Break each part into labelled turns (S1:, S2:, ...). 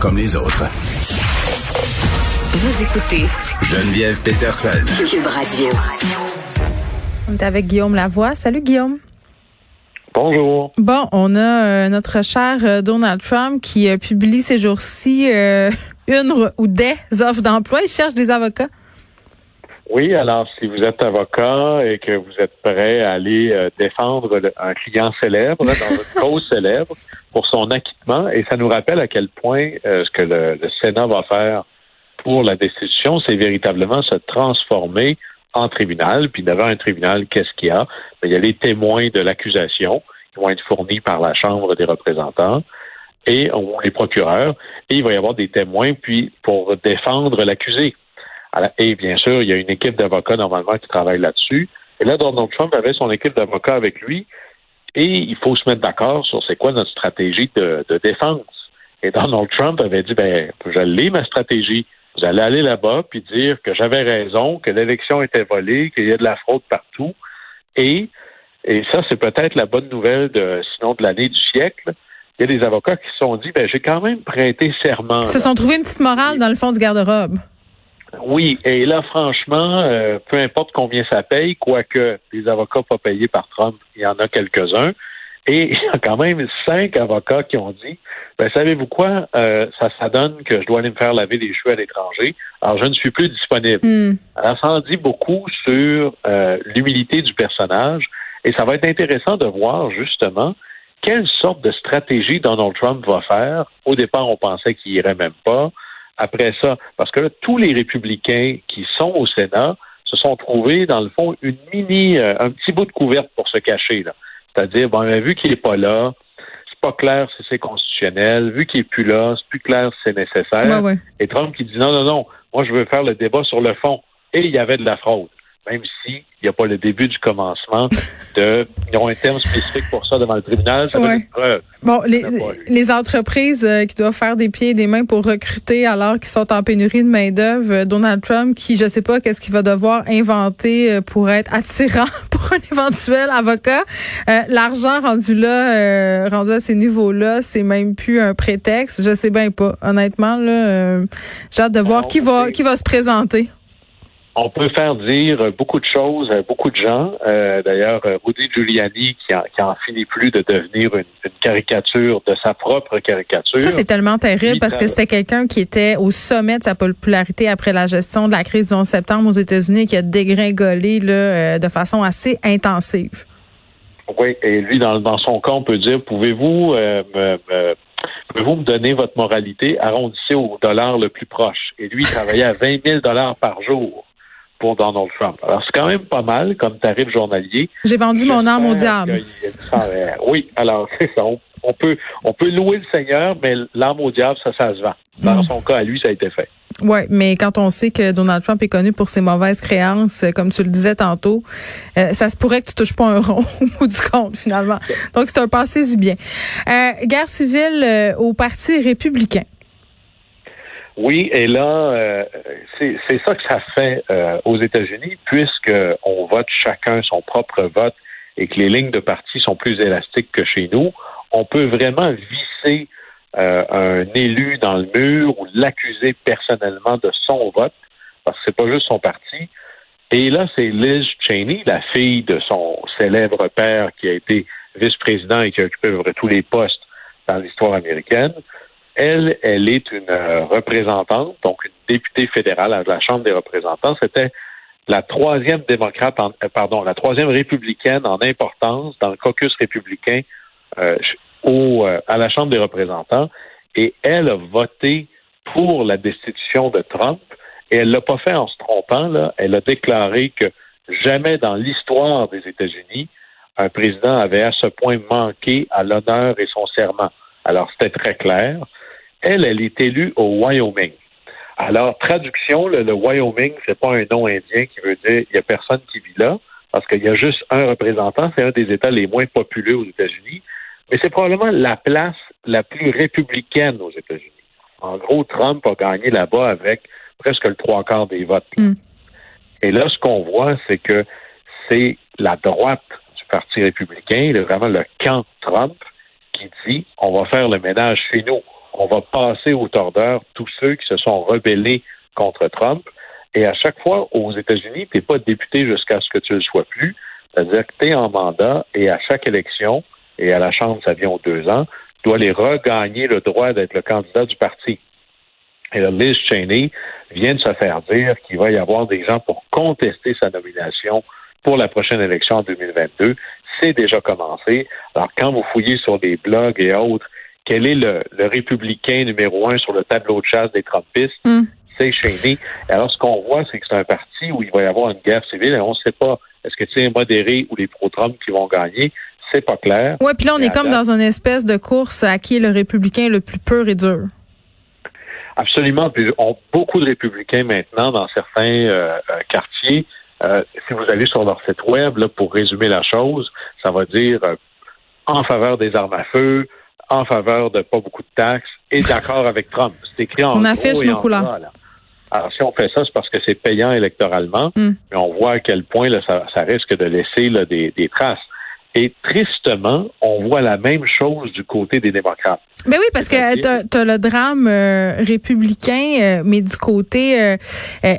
S1: comme les autres.
S2: Vous écoutez
S1: Geneviève Peterson.
S2: Cube Radio.
S3: On est avec Guillaume Lavoie. Salut Guillaume.
S4: Bonjour.
S3: Bon, on a euh, notre cher euh, Donald Trump qui euh, publie ces jours-ci euh, une ou des offres d'emploi. Il cherche des avocats.
S4: Oui, alors si vous êtes avocat et que vous êtes prêt à aller euh, défendre le- un client célèbre là, dans une cause célèbre pour son acquittement, et ça nous rappelle à quel point euh, ce que le, le Sénat va faire pour la destitution, c'est véritablement se transformer en tribunal. Puis devant un tribunal, qu'est-ce qu'il y a? Ben, il y a les témoins de l'accusation qui vont être fournis par la Chambre des représentants et ou les procureurs, et il va y avoir des témoins puis pour défendre l'accusé. Et bien sûr, il y a une équipe d'avocats normalement qui travaille là-dessus. Et là, Donald Trump avait son équipe d'avocats avec lui. Et il faut se mettre d'accord sur c'est quoi notre stratégie de, de défense. Et Donald Trump avait dit, ben, je l'ai, ma stratégie. Vous allez aller là-bas puis dire que j'avais raison, que l'élection était volée, qu'il y a de la fraude partout. Et, et ça, c'est peut-être la bonne nouvelle de, sinon de l'année du siècle. Il y a des avocats qui se sont dit, ben, j'ai quand même prêté serment.
S3: Ils se sont trouvés une petite morale dans le fond du garde-robe.
S4: Oui, et là, franchement, euh, peu importe combien ça paye, quoique les avocats pas payés par Trump, il y en a quelques-uns. Et il y a quand même cinq avocats qui ont dit, ben, savez-vous quoi, euh, ça, ça donne que je dois aller me faire laver les cheveux à l'étranger. Alors, je ne suis plus disponible.
S3: Hmm.
S4: Alors, ça en dit beaucoup sur euh, l'humilité du personnage. Et ça va être intéressant de voir, justement, quelle sorte de stratégie Donald Trump va faire. Au départ, on pensait qu'il irait même pas. Après ça, parce que là, tous les républicains qui sont au Sénat se sont trouvés, dans le fond, une mini, euh, un petit bout de couverte pour se cacher. là. C'est-à-dire, bon, vu qu'il n'est pas là, c'est pas clair si c'est constitutionnel. Vu qu'il est plus là, c'est plus clair si c'est nécessaire.
S3: Ouais, ouais.
S4: Et Trump qui dit non, non, non, moi je veux faire le débat sur le fond. Et il y avait de la fraude. Même si il n'y a pas le début du commencement de. Ils ont un terme spécifique pour ça devant le tribunal, ça
S3: Ouais.
S4: preuve.
S3: Bon, les, entreprises euh, qui doivent faire des pieds et des mains pour recruter alors qu'ils sont en pénurie de main-d'œuvre, euh, Donald Trump, qui je sais pas qu'est-ce qu'il va devoir inventer euh, pour être attirant pour un éventuel avocat. Euh, L'argent rendu là, euh, rendu à ces niveaux-là, c'est même plus un prétexte. Je sais bien pas. Honnêtement, là, euh, j'ai hâte de voir
S4: Non,
S3: qui va qui va se présenter.
S4: On peut faire dire beaucoup de choses à beaucoup de gens. Euh, D'ailleurs, euh, Rudy Giuliani, qui en, qui en finit plus de devenir une, une caricature de sa propre caricature.
S3: Ça, c'est tellement terrible parce que c'était quelqu'un qui était au sommet de sa popularité après la gestion de la crise du 11 septembre aux États-Unis et qui a dégringolé là, euh, de façon assez intensive.
S4: Oui, et lui, dans, dans son cas, on peut dire, pouvez-vous euh, me, me- pouvez-vous me donner votre moralité, arrondissez au dollar le plus proche. Et lui, il travaillait à 20 000 dollars par jour pour Donald Trump. Alors, c'est quand même pas mal comme tarif journalier.
S3: J'ai vendu mon âme au diable.
S4: oui, alors, c'est ça. On, on peut, on peut louer le Seigneur, mais l'âme au diable, ça, ça se vend. Dans
S3: Mm.
S4: son cas, à lui, ça a été fait.
S3: Oui, mais quand on sait que Donald Trump est connu pour ses mauvaises créances, euh, comme tu le disais tantôt, euh, ça se pourrait que tu touches pas un rond au bout du compte, finalement. Donc, c'est un passé-y bien. Euh, guerre civile euh, au Parti républicain.
S4: Oui, et là, euh, c'est ça que ça fait euh, aux États-Unis, puisque on vote chacun son propre vote et que les lignes de parti sont plus élastiques que chez nous. On peut vraiment visser euh, un élu dans le mur ou l'accuser personnellement de son vote, parce que c'est pas juste son parti. Et là, c'est Liz Cheney, la fille de son célèbre père qui a été vice-président et qui a occupé tous les postes dans l'histoire américaine. Elle, elle est une euh, représentante, donc une députée fédérale à la Chambre des représentants. C'était la troisième démocrate, en, euh, pardon, la troisième républicaine en importance dans le caucus républicain euh, au, euh, à la Chambre des représentants. Et elle a voté pour la destitution de Trump. Et elle l'a pas fait en se trompant. Là. Elle a déclaré que jamais dans l'histoire des États-Unis, un président avait à ce point manqué à l'honneur et son serment. Alors, c'était très clair. Elle, elle est élue au Wyoming. Alors, traduction, le, le Wyoming, c'est pas un nom indien qui veut dire il y a personne qui vit là, parce qu'il y a juste un représentant. C'est un des États les moins populeux aux États-Unis. Mais c'est probablement la place la plus républicaine aux États-Unis. En gros, Trump a gagné là-bas avec presque le trois quarts des votes.
S3: Mm.
S4: Et là, ce qu'on voit, c'est que c'est la droite du Parti républicain, le- vraiment le camp Trump, qui dit on va faire le ménage chez nous. On va passer au tordeur tous ceux qui se sont rebellés contre Trump. Et à chaque fois, aux États-Unis, tu n'es pas député jusqu'à ce que tu le sois plus. C'est-à-dire que tu es en mandat et à chaque élection, et à la Chambre, ça vient aux deux ans, tu dois aller regagner le droit d'être le candidat du parti. Et là, Liz Cheney vient de se faire dire qu'il va y avoir des gens pour contester sa nomination pour la prochaine élection en 2022. C'est déjà commencé. Alors, quand vous fouillez sur des blogs et autres, quel est le, républicain numéro un sur le tableau de chasse des Trumpistes? Hmm. C'est Cheney. Alors, ce qu'on voit, c'est que c'est un parti où il va y avoir une guerre civile et on ne sait pas est-ce que c'est les modérés ou les pro-Trump qui vont gagner. C'est pas clair.
S3: Oui, puis là, on est comme dans une espèce de course à qui est le républicain le plus pur et dur.
S4: Absolument. Puis on, beaucoup de républicains maintenant dans certains euh, euh, quartiers. Euh, si vous allez sur leur site web, là, pour résumer la chose, ça va dire en faveur des armes à feu, en faveur de pas beaucoup de taxes et d'accord avec Trump. C'est écrit en
S3: On affiche nos couleurs.
S4: Alors, si on fait ça, c'est parce que c'est payant électoralement, hmm. mais on voit à quel point là, ça, risque de laisser là, des, des traces. Et tristement, on voit la même chose du côté des démocrates.
S3: Ben oui, parce que tu as, le drame euh, républicain, euh, mais du côté euh,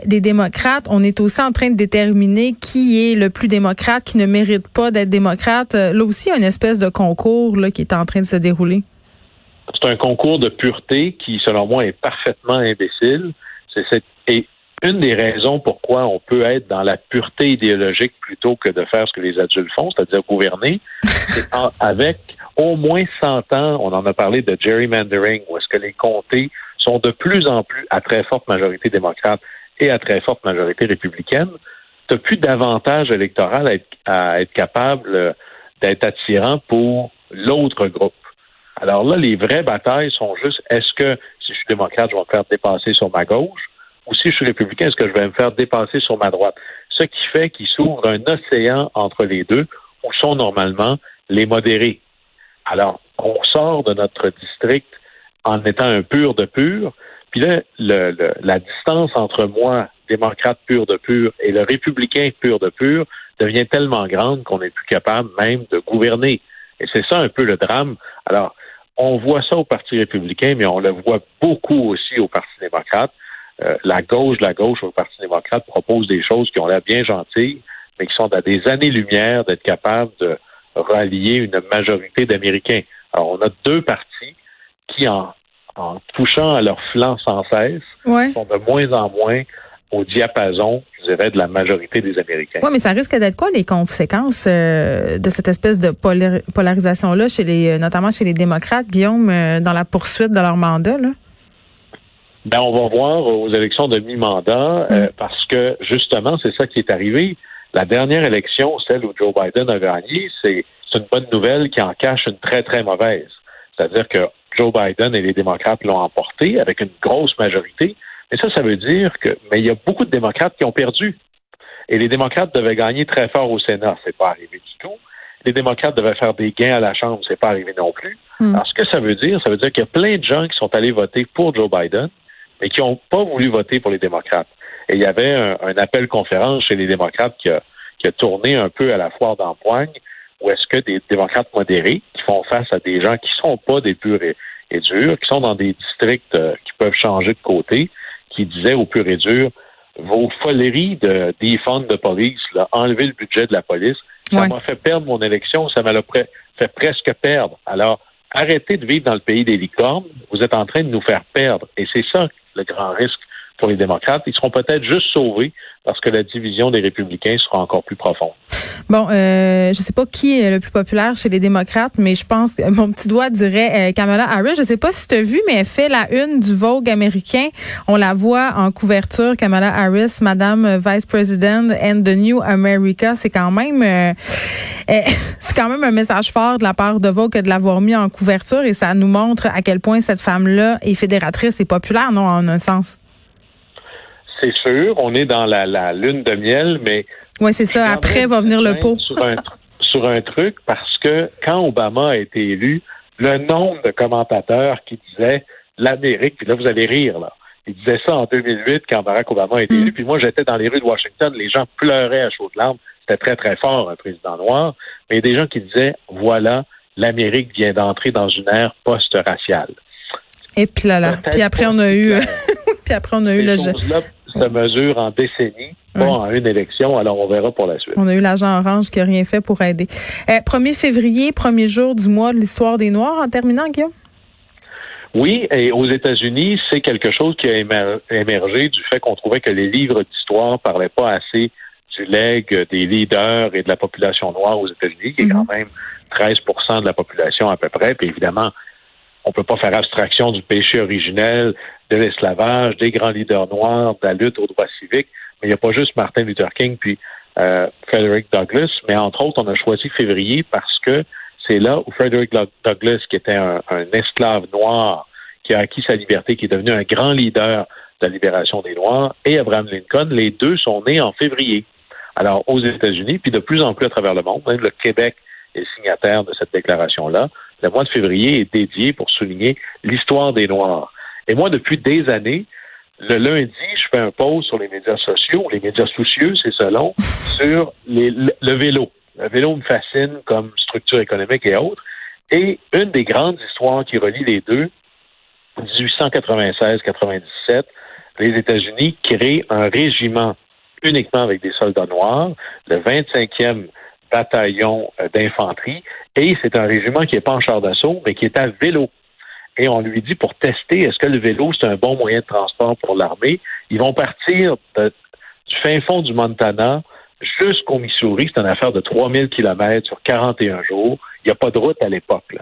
S3: des démocrates, on est aussi en train de déterminer qui est le plus démocrate, qui ne mérite pas d'être démocrate. Là aussi, il y a une espèce de concours là, qui est en train de se dérouler.
S4: C'est un concours de pureté qui, selon moi, est parfaitement imbécile. C'est et une des raisons pourquoi on peut être dans la pureté idéologique plutôt que de faire ce que les adultes font, c'est-à-dire gouverner, c'est avec au moins 100 ans, on en a parlé de gerrymandering, où est-ce que les comtés sont de plus en plus à très forte majorité démocrate et à très forte majorité républicaine, tu n'as plus d'avantage électoral à être, à être capable euh, d'être attirant pour l'autre groupe. Alors là, les vraies batailles sont juste est-ce que si je suis démocrate, je vais me faire dépasser sur ma gauche, ou si je suis républicain, est-ce que je vais me faire dépasser sur ma droite? Ce qui fait qu'il s'ouvre un océan entre les deux, où sont normalement les modérés. Alors, on sort de notre district en étant un pur de pur, puis là, la distance entre moi, démocrate pur de pur, et le républicain pur de pur devient tellement grande qu'on n'est plus capable même de gouverner. Et c'est ça un peu le drame. Alors, on voit ça au Parti républicain, mais on le voit beaucoup aussi au Parti démocrate. Euh, la gauche, la gauche au Parti démocrate propose des choses qui ont l'air bien gentilles, mais qui sont à des années-lumière d'être capables de rallier une majorité d'Américains. Alors, on a deux partis qui, en, touchant à leur flanc sans cesse, sont de moins en moins au diapason, je dirais, de la majorité des Américains.
S3: Oui, mais ça risque d'être quoi les conséquences euh, de cette espèce de polarisation-là, chez les, notamment chez les démocrates, Guillaume, euh, dans la poursuite de leur mandat? Là?
S4: Ben, on va voir aux élections de mi-mandat, euh, mm. parce que justement, c'est ça qui est arrivé. La dernière élection, celle où Joe Biden a gagné, c'est une bonne nouvelle qui en cache une très, très mauvaise. C'est-à-dire que Joe Biden et les démocrates l'ont emporté avec une grosse majorité. Mais ça, ça veut dire que, mais il y a beaucoup de démocrates qui ont perdu. Et les démocrates devaient gagner très fort au Sénat. C'est pas arrivé du tout. Les démocrates devaient faire des gains à la Chambre. C'est pas arrivé non plus. Mm. Alors, ce que ça veut dire, ça veut dire qu'il y a plein de gens qui sont allés voter pour Joe Biden, mais qui n'ont pas voulu voter pour les démocrates. Et il y avait un, appel conférence chez les démocrates qui a, qui a tourné un peu à la foire d'empoigne, où est-ce que des démocrates modérés qui font face à des gens qui sont pas des purs et, durs, qui sont dans des districts euh, qui peuvent changer de côté, qui disaient aux purs et durs, vos foleries de défendre de police, là, enlever le budget de la police, ça m'a fait perdre mon élection, ça m'a fait presque perdre. Alors, arrêtez de vivre dans le pays des licornes, vous êtes en train de nous faire perdre. Et c'est ça le grand risque pour les démocrates. Ils seront peut-être juste sauvés parce que la division des républicains sera encore plus profonde.
S3: Bon, euh, je sais pas qui est le plus populaire chez les démocrates, mais je pense que mon petit doigt dirait euh, Kamala Harris. Je sais pas si tu as vu, mais elle fait la une du Vogue américain. On la voit en couverture, Kamala Harris, Madame Vice President and the New America. C'est quand même, euh, euh, c'est quand même un message fort de la part de Vogue de l'avoir mis en couverture et ça nous montre à quel point cette femme-là est fédératrice et populaire, non, en un sens
S4: c'est sûr. On est dans la, lune de miel, mais.
S3: Oui, c'est ça. Après va venir le pot.
S4: Sur un, sur un truc, parce que quand Obama a été élu, le nombre de commentateurs qui disaient l'Amérique, puis là, vous allez rire, là. Ils disaient ça en 2008 quand Barack Obama a été mm. élu. Puis moi, j'étais dans les rues de Washington, les gens pleuraient à chaudes larmes. C'était très, très fort, un président noir. Mais il y a des gens qui disaient, voilà, l'Amérique vient d'entrer dans une ère post-raciale.
S3: Et puis là, là. Puis après, on a eu, puis après, on a eu le
S4: jeu. Se mesure en décennies, pas en une élection. Alors, on verra pour la suite.
S3: On a eu l'agent orange qui n'a rien fait pour aider. 1er février, premier jour du mois de l'histoire des Noirs. En terminant, Guillaume?
S4: Oui, et aux États-Unis, c'est quelque chose qui a émergé du fait qu'on trouvait que les livres d'histoire parlaient pas assez du legs des leaders et de la population noire aux États-Unis, qui est quand mhm. même 13% de la population à peu près. Puis évidemment, on peut pas faire abstraction du péché originel, de l'esclavage, des grands leaders noirs, de la lutte aux droits civiques. Mais il n'y a pas juste Martin Luther King puis euh, Frederick Douglass. Mais entre autres, on a choisi février parce que c'est là où Frederick Douglass, qui était un, esclave noir, qui a acquis sa liberté, qui est devenu un grand leader de la libération des Noirs, et Abraham Lincoln, les deux sont nés en février. Alors, aux États-Unis, puis de plus en plus à travers le monde, même le Québec est signataire de cette déclaration-là. Le mois de février est dédié pour souligner l'histoire des Noirs. Et moi, depuis des années, le lundi, je fais un pause sur les médias sociaux, les médias soucieux, c'est selon, sur le vélo. Le vélo me fascine comme structure économique et autres. Et une des grandes histoires qui relie les deux, 1896-97, les États-Unis créent un régiment uniquement avec des soldats noirs, le 25e bataillon d'infanterie, et c'est un régiment qui n'est pas en char d'assaut, mais qui est à vélo. Et on lui dit pour tester est-ce que le vélo c'est un bon moyen de transport pour l'armée, ils vont partir du fin fond du Montana jusqu'au Missouri. C'est une affaire de 3000 kilomètres sur 41 jours. Il n'y a pas de route à l'époque,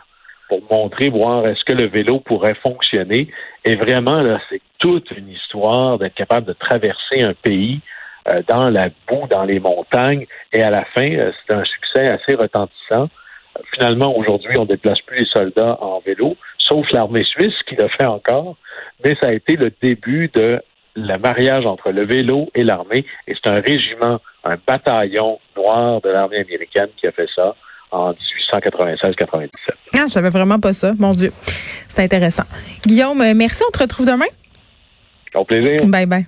S4: pour montrer, voir est-ce que le vélo pourrait fonctionner. Et vraiment, là, c'est toute une histoire d'être capable de traverser un pays euh, dans la boue, dans les montagnes. Et à la fin, euh, c'est un succès assez retentissant. Finalement, aujourd'hui, on ne déplace plus les soldats en vélo, sauf l'armée suisse qui le fait encore. Mais ça a été le début de le mariage entre le vélo et l'armée. Et c'est un régiment, un bataillon noir de l'armée américaine qui a fait ça en 1896-97.
S3: Ah, je savais vraiment pas ça. Mon Dieu. C'est intéressant. Guillaume, merci. On te retrouve demain?
S4: Au plaisir.
S3: Bye bye.